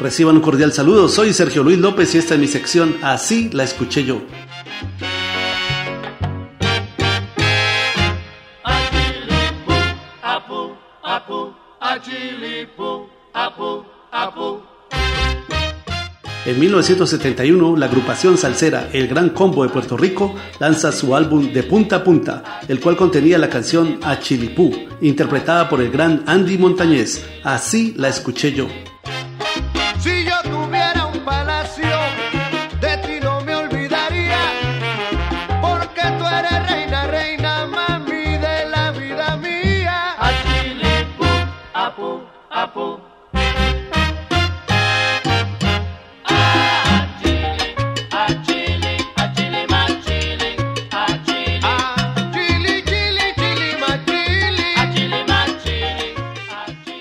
Reciban un cordial saludo, soy Sergio Luis López y esta es mi sección Así la escuché yo. En 1971, la agrupación salsera El Gran Combo de Puerto Rico lanza su álbum De Punta a Punta, el cual contenía la canción Achilipú, interpretada por el gran Andy Montañez. Así la escuché yo.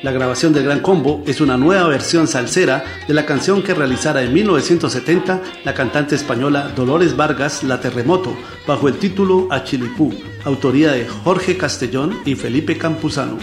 La grabación del Gran Combo es una nueva versión salsera de la canción que realizara en 1970 la cantante española Dolores Vargas La Terremoto, bajo el título Achilipú, autoría de Jorge Castellón y Felipe Campuzano.